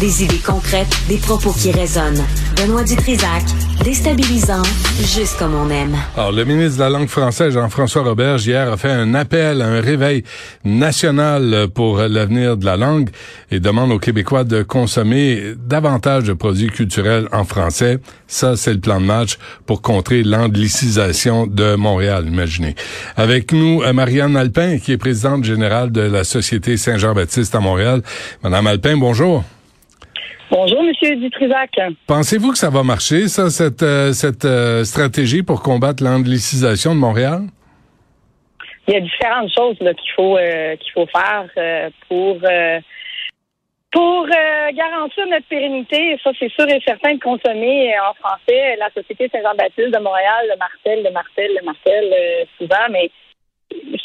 des idées concrètes, des propos qui résonnent. Benoît Dutrisac, déstabilisant, juste comme on aime. Alors, le ministre de la langue française, Jean-François Roberge, hier a fait un appel à un réveil national pour l'avenir de la langue et demande aux Québécois de consommer davantage de produits culturels en français. Ça, c'est le plan de match pour contrer l'anglicisation de Montréal, imaginez. Avec nous, Marianne Alpin, qui est présidente générale de la Société Saint-Jean-Baptiste à Montréal. Madame Alpin, bonjour. Bonjour, Monsieur Dutrisac. Pensez-vous que ça va marcher, ça, cette, euh, cette euh, stratégie pour combattre l'anglicisation de Montréal? Il y a différentes choses qu'il faut euh, qu'il faut faire pour pour garantir notre pérennité. Ça, c'est sûr et certain de consommer en français la Société Saint-Jean-Baptiste de Montréal, le Martel, le Martel, le Martel, souvent, mais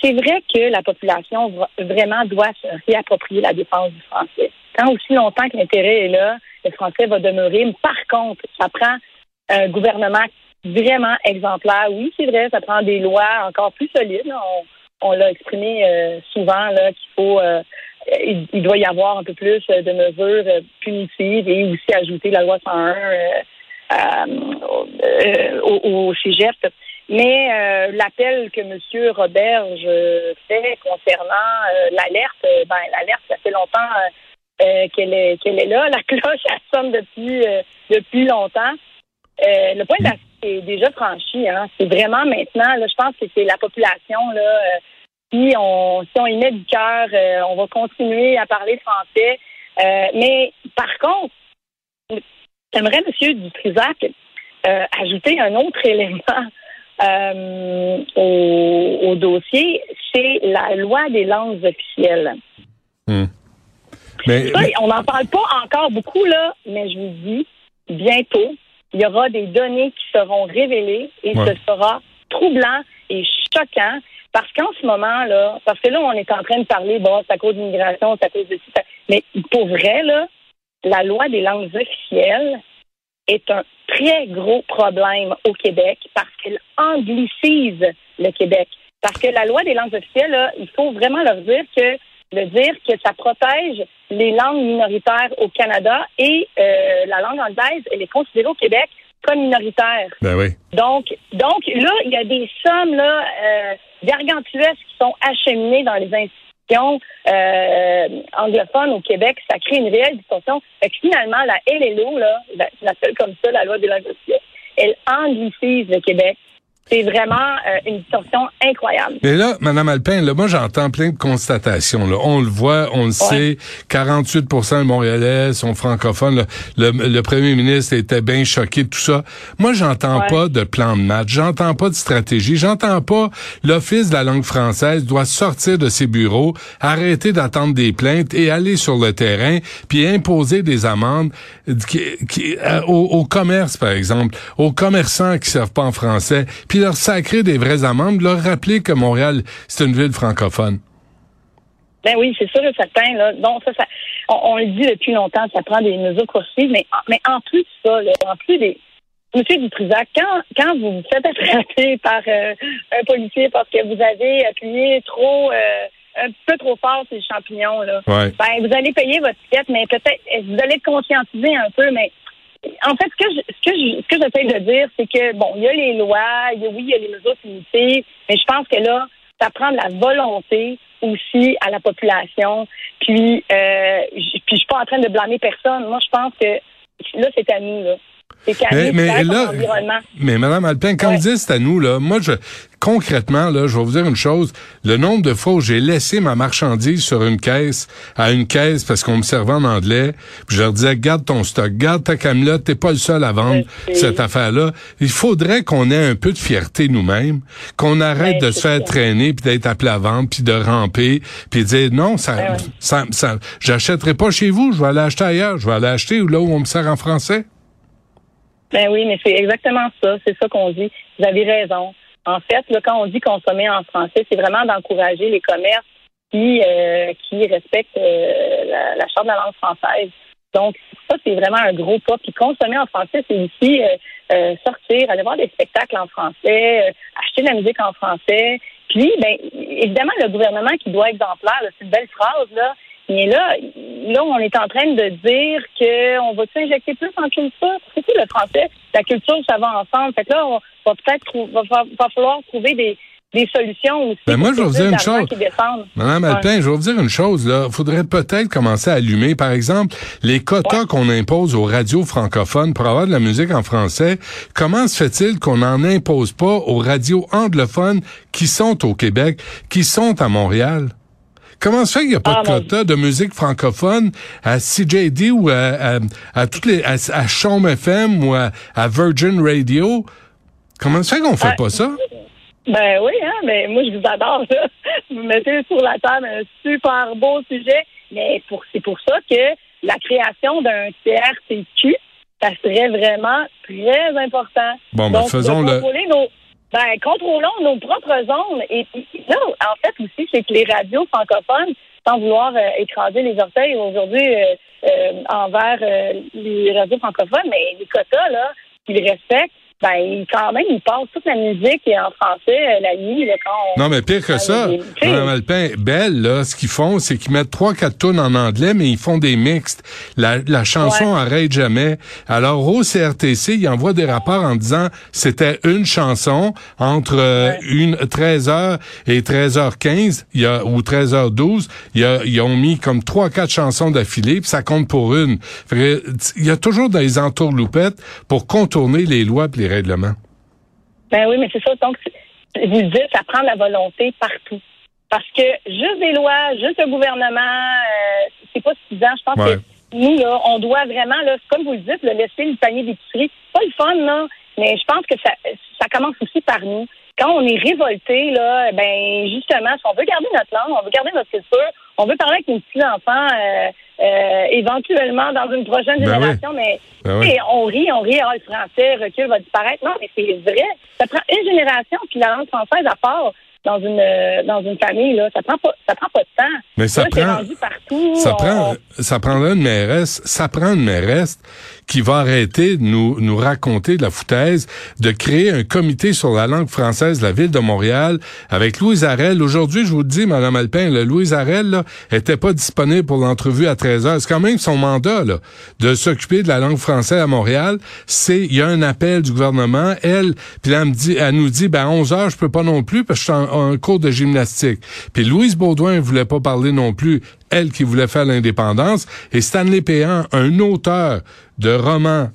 c'est vrai que la population vraiment doit se réapproprier la défense du français tant aussi longtemps que l'intérêt est là, le français va demeurer. Par contre, ça prend un gouvernement vraiment exemplaire. Oui, c'est vrai, ça prend des lois encore plus solides. On, l'a exprimé euh, souvent qu'il faut euh, il, doit y avoir un peu plus de mesures euh, punitives et aussi ajouter la loi 101 au, cégep. Mais l'appel que M. Roberge fait concernant l'alerte, ben l'alerte, ça fait longtemps euh, qu'elle est est là. La cloche elle sonne depuis euh, depuis longtemps. Euh, le point d'accès est déjà franchi. Hein. C'est vraiment maintenant. Là, je pense que c'est la population là. si on si on y met du cœur, on va continuer à parler français. mais par contre, j'aimerais, Monsieur Dutrisac, ajouter un autre élément. au, au, dossier, c'est la loi des langues officielles. On n'en parle pas encore beaucoup, là, mais je vous dis, bientôt, il y aura des données qui seront révélées et ce sera troublant et choquant parce qu'en ce moment, là, parce que là, on est en train de parler, bon, c'est à cause d'immigration, c'est à cause de ça. Mais pour vrai, là, la loi des langues officielles est un très gros problème au Québec parce qu'elle anglicise le Québec. Parce que la loi des langues officielles, là, il faut vraiment leur dire que de dire que ça protège les langues minoritaires au Canada et euh, la langue anglaise, elle est considérée au Québec comme minoritaire. Ben oui. Donc, donc là, il y a des sommes là euh, gargantuesques qui sont acheminées dans les institutions euh, anglophones au Québec. Ça crée une réelle distorsion. Fait que finalement, la LLO, là, la, la seule comme ça, la loi des langues officielles, elle anglicise le Québec. C'est vraiment euh, une distorsion incroyable. Mais là, Madame Alpin, là, moi j'entends plein de constatations. Là. On le voit, on le sait. 48 de Montréalais sont francophones. Le, le, premier ministre était bien choqué de tout ça. Moi, j'entends pas de plan de match. J'entends pas de stratégie. J'entends pas l'Office de la langue française doit sortir de ses bureaux, arrêter d'attendre des plaintes et aller sur le terrain, puis imposer des amendes qui, qui, euh, au, commerce, par exemple, aux commerçants qui servent pas en français, puis leur sacrer des vraies amendes, leur rappeler que Montréal, c'est une ville francophone. Ben oui, c'est sûr et certain. Là. Donc, ça, ça on, le dit depuis longtemps, ça prend des mesures coursives, mais, mais en plus de ça, en plus des. Monsieur Dutrisac, quand, quand vous vous faites attraper par euh, un policier parce que vous avez appuyé trop, euh, un peu trop fort sur les champignons, là, ben, vous allez payer votre ticket, mais peut-être, vous allez être conscientiser un peu, mais en fait, ce que je, ce j'essaie de dire, c'est que bon, il y a les lois, il y a, oui, il y a les mesures punitives, mais je pense que là, ça prend de la volonté aussi à la population. Puis, euh, je, puis je suis pas en train de blâmer personne. Moi, je pense que là, c'est à nous. Là. C'est mais, là, mais Madame Alpin, quand vous dites c'est à nous, là, moi, je, concrètement, là, je vais vous dire une chose. Le nombre de fois où j'ai laissé ma marchandise sur une caisse, à une caisse, parce qu'on me servait en anglais, puis je leur disais, garde ton stock, garde ta camelote, t'es pas le seul à vendre cette affaire-là. Il faudrait qu'on ait un peu de fierté nous-mêmes, qu'on arrête de se faire traîner, puis d'être appelé à vendre, puis de ramper, puis de dire, non, ça, ça, ça, j'achèterai pas chez vous, je vais aller acheter ailleurs, je vais aller acheter là où on me sert en français. Ben oui, mais c'est exactement ça, c'est ça qu'on dit. Vous avez raison. En fait, là, quand on dit consommer en français, c'est vraiment d'encourager les commerces qui, euh, qui respectent euh, la, charte de la langue française. Donc, ça, c'est vraiment un gros pas. Puis consommer en français, c'est aussi euh, sortir, aller voir des spectacles en français, acheter de la musique en français. Puis, ben, évidemment, le gouvernement qui doit être exemplaire, c'est une belle phrase, là, mais là, là, on est en train de dire qu'on va injecter plus en culture. C'est tout le français. La culture, ça va ensemble. Fait que là, on va peut-être va, va, falloir trouver des, des solutions aussi. Ben moi, je vais vous dire une chose. Madame Alpin, je vais vous dire une chose. Là, faudrait peut-être commencer à allumer, par exemple, les quotas qu'on impose aux radios francophones pour avoir de la musique en français. Comment se fait-il qu'on n'en impose pas aux radios anglophones qui sont au Québec, qui sont à Montréal? Comment ça fait qu'il n'y a pas de ah, quota de musique francophone à CJD ou à, à, toutes les à, à Chaume FM ou à, Virgin Radio? Comment ça fait qu'on fait pas ça? Ben oui, hein, mais moi je vous adore ça. Vous mettez sur la table un super beau sujet, mais pour c'est pour ça que la création d'un CRTQ, ça serait vraiment très important. Bon, ben faisons le. Ben, contrôlons nos propres zones. Et, là, en fait, aussi, c'est que les radios francophones, sans vouloir euh, écraser les orteils aujourd'hui euh, euh, envers les radios francophones, mais les quotas, là, qu'ils respectent, ben, quand même, ils passent toute la musique en français euh, la nuit, là, quand on, Non, mais pire que ça, Mme Alpin, Belle, là, ce qu'ils font, c'est qu'ils mettent trois, quatre tonnes en anglais, mais ils font des mixtes. La, la chanson arrête jamais. Alors, au CRTC, ils envoient des rapports en disant c'était une chanson entre euh, une 13h et 13h15, il y a, ou 13h12, il y a, ils ont mis comme trois, quatre chansons d'affilée, puis ça compte pour une. il y a toujours des entourloupettes pour contourner les lois et les règlements. Ben oui, mais c'est ça. Donc, vous dites, ça prend la volonté partout. Parce que juste des lois, juste un gouvernement, euh, c'est pas suffisant. Je pense que nous, là, on doit vraiment, là, comme vous le dites, le laisser le panier d'épicerie. Pas le fun, non, mais je pense que ça, ça commence aussi par nous. Quand on est révolté, là, ben justement, si on veut garder notre langue, on veut garder notre culture, on veut parler avec nos petits-enfants euh, euh, éventuellement dans une prochaine ben génération, mais ben on rit, on rit, ah, le français recule, va disparaître. Non, mais c'est vrai. Ça prend une génération, puis la langue française à part dans une euh, dans une famille là, ça prend pas ça prend pas de temps. Mais ça prend partout, ça prend ça prendra une mairesse, ça prend une mairesse qui va arrêter de nous nous raconter de la foutaise de créer un comité sur la langue française de la ville de Montréal avec Louise Arel. Aujourd'hui, je vous le dis madame Alpin, Louise Arel là était pas disponible pour l'entrevue à 13 heures. C'est quand même son mandat là de s'occuper de la langue française à Montréal, c'est il y a un appel du gouvernement, elle puis elle me elle nous dit ben à 11 heures, je peux pas non plus parce que je suis en cours de gymnastique. Puis Louise Baudouin voulait pas parler non plus, elle qui voulait faire l'indépendance. Et Stanley Péan, un auteur de romans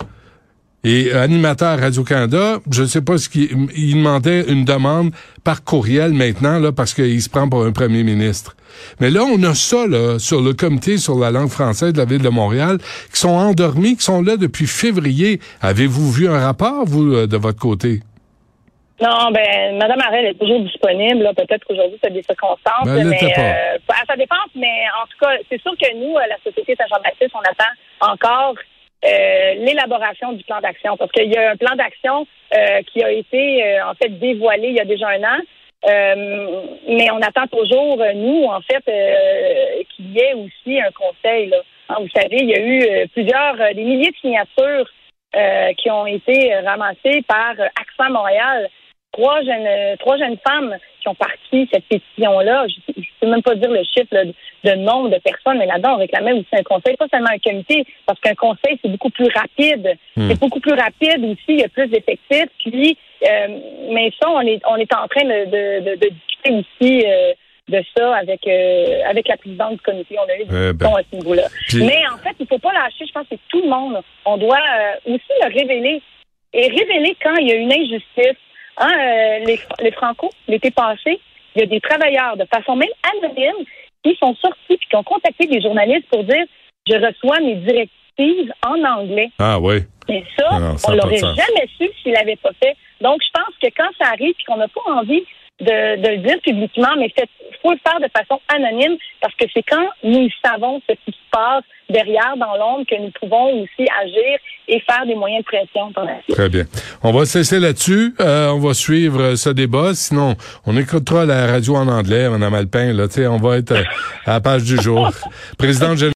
et animateur Radio-Canada, je ne sais pas ce qu'il il demandait une demande par courriel maintenant là parce qu'il se prend pour un premier ministre. Mais là on a ça là sur le comité sur la langue française de la ville de Montréal qui sont endormis, qui sont là depuis février. Avez-vous vu un rapport vous euh, de votre côté? Non, ben, Madame Arel est toujours disponible. Peut-être qu'aujourd'hui, c'est des circonstances. Ben, mais euh, ça dépend, mais en tout cas, c'est sûr que nous, la Société Saint-Jean-Baptiste, on attend encore euh, l'élaboration du plan d'action. Parce qu'il y a un plan d'action euh, qui a été en fait dévoilé il y a déjà un an. mais on attend toujours, nous, en fait, qu'il y ait aussi un conseil. Là. Hein, vous savez, il y a eu plusieurs, des milliers de signatures qui ont été ramassées par Accent Montréal trois jeunes, trois jeunes femmes qui ont parti cette pétition-là. Je ne peux même pas dire le chiffre de nombre de personnes, mais là-dedans, on réclamait aussi un conseil, pas seulement un comité, parce qu'un conseil, c'est beaucoup plus rapide. Hmm. C'est beaucoup plus rapide aussi, il y a plus d'effectifs. Puis, euh, mais ça, on est, on est en train de, de, de, discuter aussi euh, de ça avec euh, avec la présidente du comité. On a eu des Eh ben. à ce niveau-là. Mais en fait, il faut pas lâcher. Je pense que tout le monde, on doit euh, aussi le révéler et révéler quand il y a une injustice. Hein, euh, les, les Franco, l'été passé, il y a des travailleurs de façon même anonyme qui sont sortis puis qui ont contacté des journalistes pour dire je reçois mes directives en anglais. Ah oui. Mais ça, Ah non, on l'aurait jamais su s'il l'avait pas fait. Donc, je pense que quand ça arrive et qu'on n'a pas envie de, de le dire publiquement, mais il faut le faire de façon anonyme parce que c'est quand nous savons ce qui se passe derrière dans l'ombre que nous pouvons aussi agir et faire des moyens de pression. Très bien. On va cesser là-dessus. Euh, on va suivre euh, ce débat. Sinon, on écoutera la radio en anglais, Mme Alpin. Là, Tu sais, on va être euh, à la page du jour. Présidente